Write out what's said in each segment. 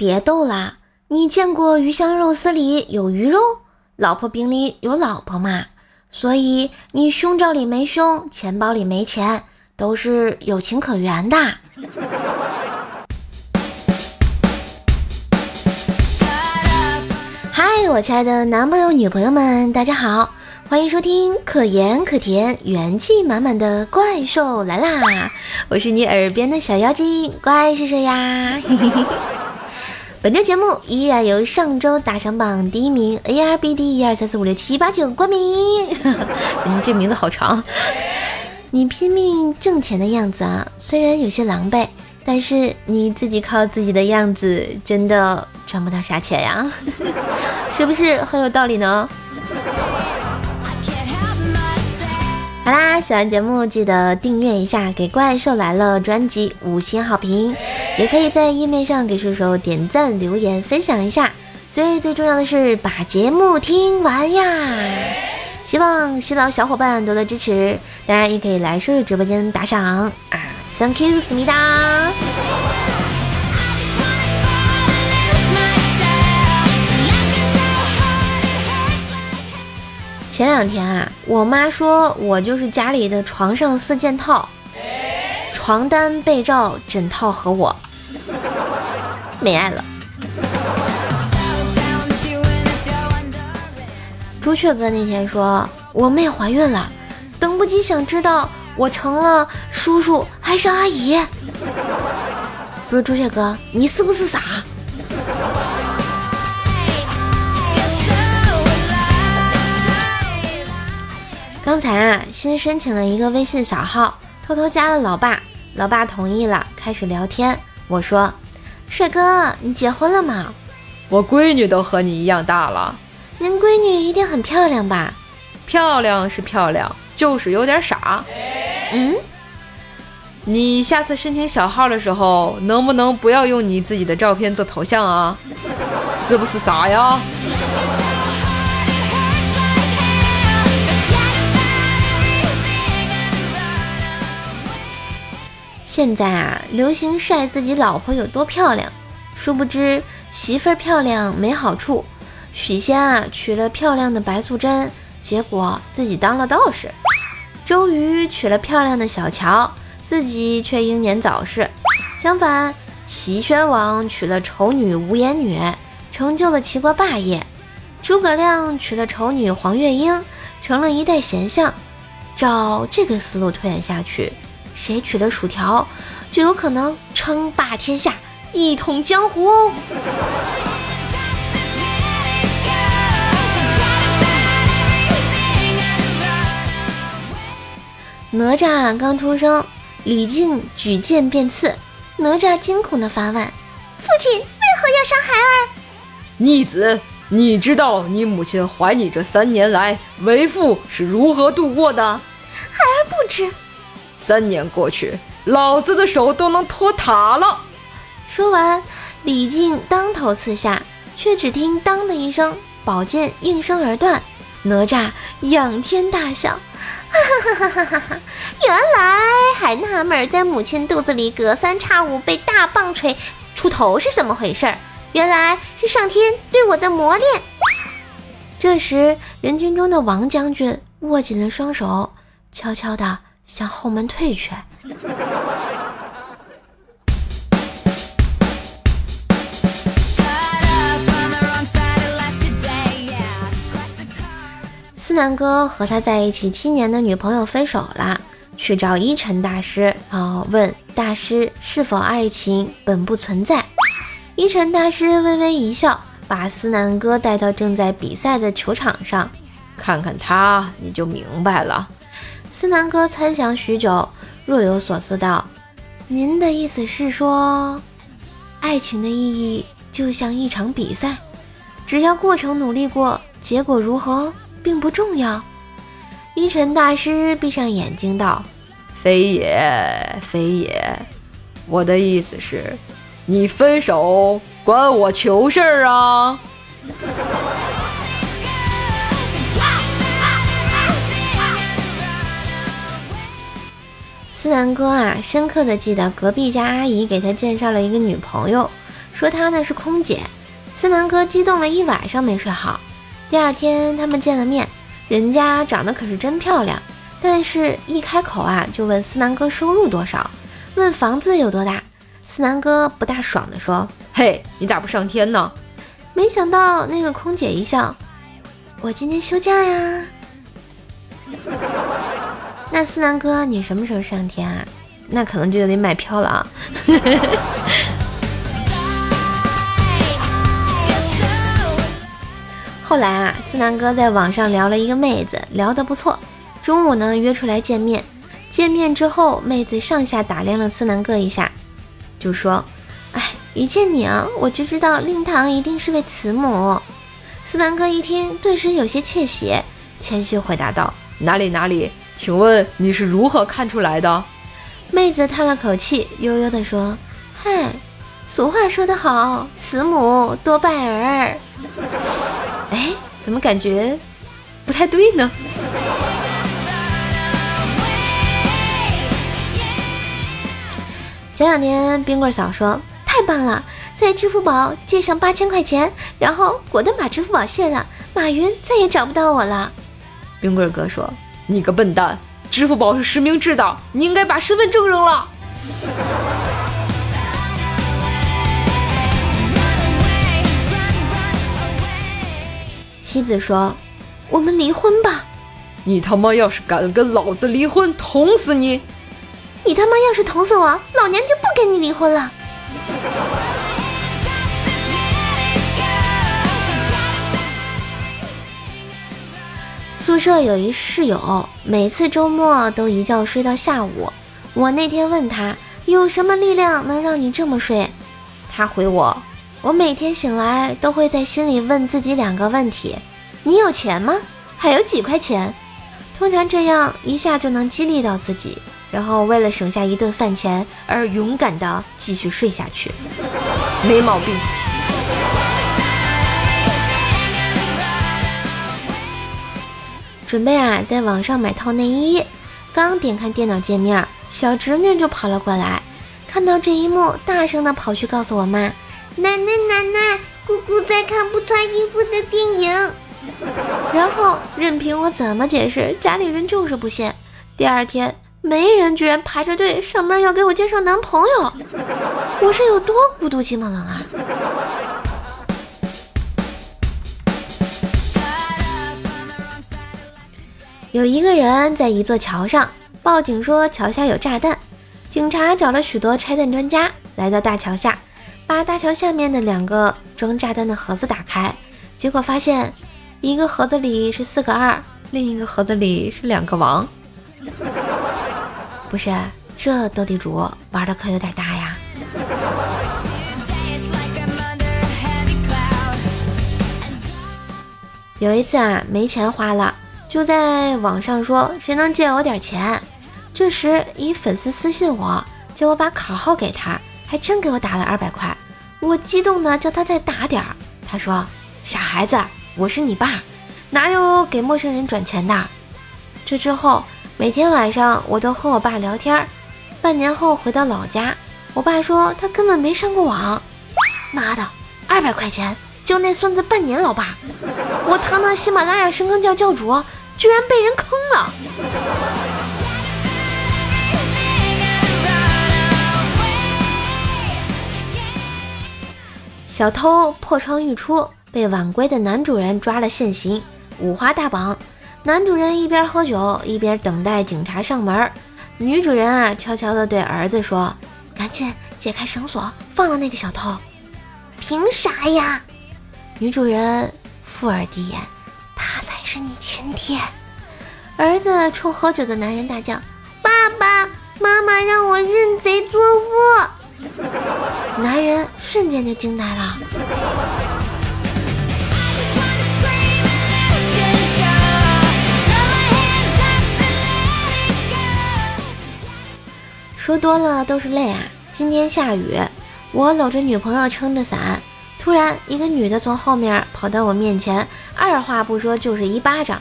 别逗啦！你见过鱼香肉丝里有鱼肉，老婆饼里有老婆吗？所以你胸罩里没胸，钱包里没钱，都是有情可原的。嗨，我亲爱的男朋友、女朋友们，大家好，欢迎收听可盐可甜、元气满满的怪兽来啦！我是你耳边的小妖精，怪是谁呀？嘿嘿嘿本周节目依然由上周打赏榜第一名 A R B D 一二三四五六七八九冠名，嗯，这名字好长。你拼命挣钱的样子啊，虽然有些狼狈。但是你自己靠自己的样子，真的赚不到啥钱呀，是不是很有道理呢？好啦，喜欢节目记得订阅一下，给怪兽来了专辑五星好评，也可以在页面上给射手点赞、留言、分享一下。最最重要的是把节目听完呀！希望新老小伙伴多多支持，当然也可以来射手直播间打赏啊！Thank you，思密达。前两天啊，我妈说我就是家里的床上四件套：床单、被罩、枕套和我，没爱了。朱雀哥那天说我妹怀孕了，等不及想知道。我成了叔叔还是阿姨？不是朱雀哥，你是不是傻？刚才啊，新申请了一个微信小号，偷偷加了老爸，老爸同意了，开始聊天。我说：“帅哥，你结婚了吗？”我闺女都和你一样大了。您闺女一定很漂亮吧？漂亮是漂亮，就是有点傻。嗯，你下次申请小号的时候，能不能不要用你自己的照片做头像啊？是不是傻呀？现在啊，流行晒自己老婆有多漂亮，殊不知媳妇儿漂亮没好处。许仙啊，娶了漂亮的白素贞，结果自己当了道士。周瑜娶了漂亮的小乔，自己却英年早逝。相反，齐宣王娶了丑女无颜女，成就了齐国霸业。诸葛亮娶了丑女黄月英，成了一代贤相。照这个思路推演下去，谁取了薯条，就有可能称霸天下，一统江湖哦。哪吒刚出生，李靖举剑便刺，哪吒惊恐的发问：“父亲为何要杀孩儿？”逆子，你知道你母亲怀你这三年来，为父是如何度过的？孩儿不知。三年过去，老子的手都能托塔了。说完，李靖当头刺下，却只听“当”的一声，宝剑应声而断。哪吒仰天大笑。哈哈哈哈哈！原来还纳闷在母亲肚子里隔三差五被大棒槌出头是怎么回事儿，原来是上天对我的磨练。这时，人群中的王将军握紧了双手，悄悄地向后门退去。思南哥和他在一起七年的女朋友分手了，去找一尘大师啊，问大师是否爱情本不存在。一尘大师微微一笑，把思南哥带到正在比赛的球场上，看看他，你就明白了。思南哥参详许久，若有所思道：“您的意思是说，爱情的意义就像一场比赛，只要过程努力过，结果如何？”并不重要。一尘大师闭上眼睛道：“非也，非也。我的意思是，你分手关我球事儿啊！”思南哥啊，深刻的记得隔壁家阿姨给他介绍了一个女朋友。说她呢是空姐。思南哥激动了一晚上没睡好。第二天他们见了面，人家长得可是真漂亮，但是一开口啊就问思南哥收入多少，问房子有多大。思南哥不大爽的说：“嘿，你咋不上天呢？”没想到那个空姐一笑：“我今天休假呀。”那思南哥，你什么时候上天啊？那可能就得买票了啊。后来啊，思南哥在网上聊了一个妹子，聊得不错。中午呢约出来见面，见面之后，妹子上下打量了思南哥一下，就说：“哎，一见你啊，我就知道令堂一定是位慈母。”思南哥一听，顿时有些窃喜，谦虚回答道：“哪里哪里。”请问你是如何看出来的？妹子叹了口气，悠悠地说：“嗨，俗话说得好，慈母多败儿。哎，怎么感觉不太对呢？” 前两天冰棍嫂说：“太棒了，在支付宝借上八千块钱，然后果断把支付宝卸了，马云再也找不到我了。”冰棍哥说。你个笨蛋！支付宝是实名制的，你应该把身份证扔了。妻子说：“我们离婚吧。”你他妈要是敢跟老子离婚，捅死你！你他妈要是捅死我，老娘就不跟你离婚了。宿舍有一室友，每次周末都一觉睡到下午。我那天问他有什么力量能让你这么睡，他回我：我每天醒来都会在心里问自己两个问题：你有钱吗？还有几块钱？通常这样一下就能激励到自己，然后为了省下一顿饭钱而勇敢的继续睡下去，没毛病。准备啊，在网上买套内衣，刚点开电脑界面，小侄女就跑了过来，看到这一幕，大声的跑去告诉我妈：“奶奶奶奶，姑姑在看不穿衣服的电影。”然后任凭我怎么解释，家里人就是不信。第二天，媒人居然排着队上门要给我介绍男朋友，我是有多孤独寂寞冷啊！有一个人在一座桥上报警说桥下有炸弹，警察找了许多拆弹专家来到大桥下，把大桥下面的两个装炸弹的盒子打开，结果发现一个盒子里是四个二，另一个盒子里是两个王。不是，这斗地主玩的可有点大呀！有一次啊，没钱花了。就在网上说谁能借我点钱？这时一粉丝私信我，叫我把卡号给他，还真给我打了二百块。我激动的叫他再打点儿。他说：“傻孩子，我是你爸，哪有给陌生人转钱的？”这之后每天晚上我都和我爸聊天。半年后回到老家，我爸说他根本没上过网。妈的，二百块钱就那孙子半年，老爸，我堂堂喜马拉雅深坑教教主。居然被人坑了！小偷破窗欲出，被晚归的男主人抓了现行，五花大绑。男主人一边喝酒一边等待警察上门。女主人啊，悄悄地对儿子说：“赶紧解开绳索，放了那个小偷。”凭啥呀？女主人附耳低言。是你亲爹！儿子冲喝酒的男人大叫：“爸爸妈妈让我认贼作父！”男人瞬间就惊呆了。说多了都是泪啊！今天下雨，我搂着女朋友撑着伞。突然，一个女的从后面跑到我面前，二话不说就是一巴掌。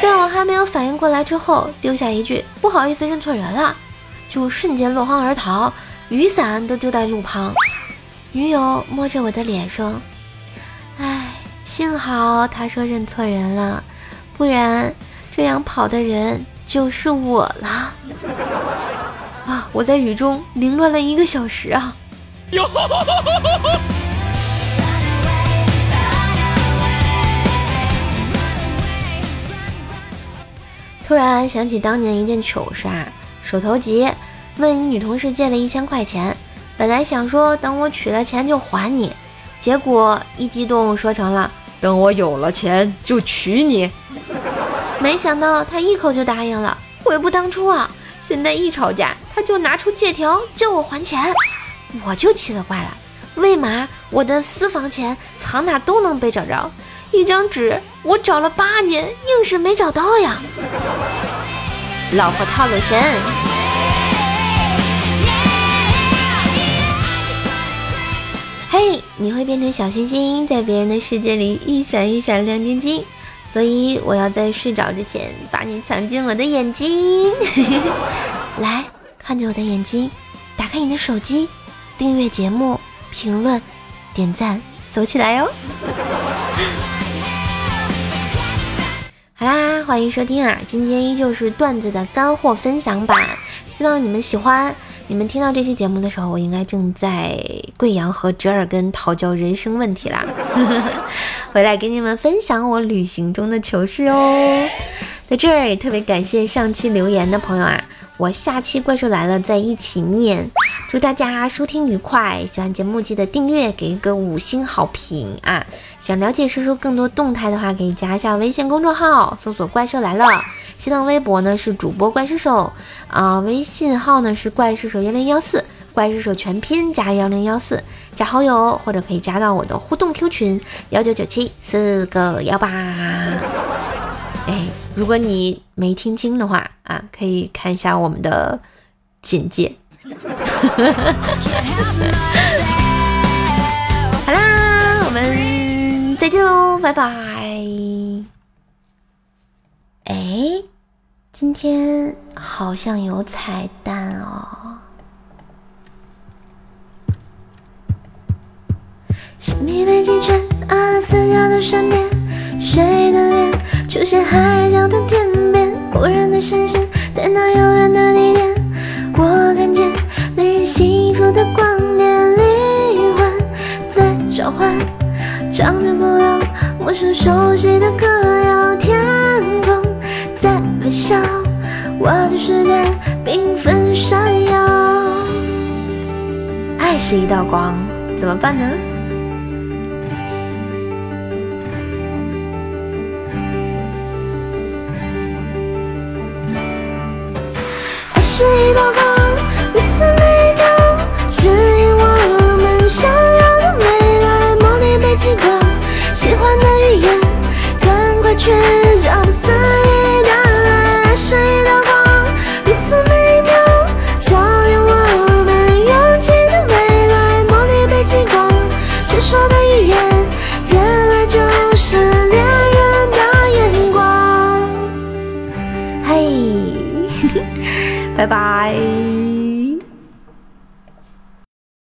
在我还没有反应过来之后，丢下一句“不好意思，认错人了”，就瞬间落荒而逃，雨伞都丢在路旁。女友摸着我的脸说：“哎，幸好他说认错人了，不然这样跑的人就是我了。”啊！我在雨中凌乱了一个小时啊！突然想起当年一件糗事啊，手头急，问一女同事借了一千块钱。本来想说等我取了钱就还你，结果一激动说成了等我有了钱就娶你。没想到他一口就答应了，悔不当初啊！现在一吵架他就拿出借条叫我还钱，我就奇了怪了，为嘛我的私房钱藏哪都能被找着，一张纸我找了八年硬是没找到呀！老婆套路深。嘿，你会变成小星星，在别人的世界里一闪一闪亮晶晶，所以我要在睡着之前把你藏进我的眼睛。来看着我的眼睛，打开你的手机，订阅节目，评论，点赞，走起来哟！好啦，欢迎收听啊，今天依旧是段子的干货分享版，希望你们喜欢。你们听到这期节目的时候，我应该正在贵阳和折耳根讨教人生问题啦，回来给你们分享我旅行中的糗事哦。在这儿也特别感谢上期留言的朋友啊，我下期怪兽来了再一起念。祝大家收听愉快，喜欢节目记得订阅，给一个五星好评啊！想了解师叔更多动态的话，可以加一下微信公众号，搜索怪兽来了。新浪微博呢是主播怪兽手啊，微信号呢是怪兽手幺零幺四，怪兽手全拼加幺零幺四，加好友或者可以加到我的互动 Q 群幺九九七四个幺八。哎，如果你没听清的话啊，可以看一下我们的简介。好啦，我们再见喽，拜拜。哎，今天好像有彩蛋哦！神秘北极圈，阿拉斯加的闪电，谁的脸出现海角的天边？忽然的闪现，在那遥远的首熟悉的歌谣，天空在微笑，我的世界缤纷闪耀。爱是一道光，怎么办呢？爱是一道光。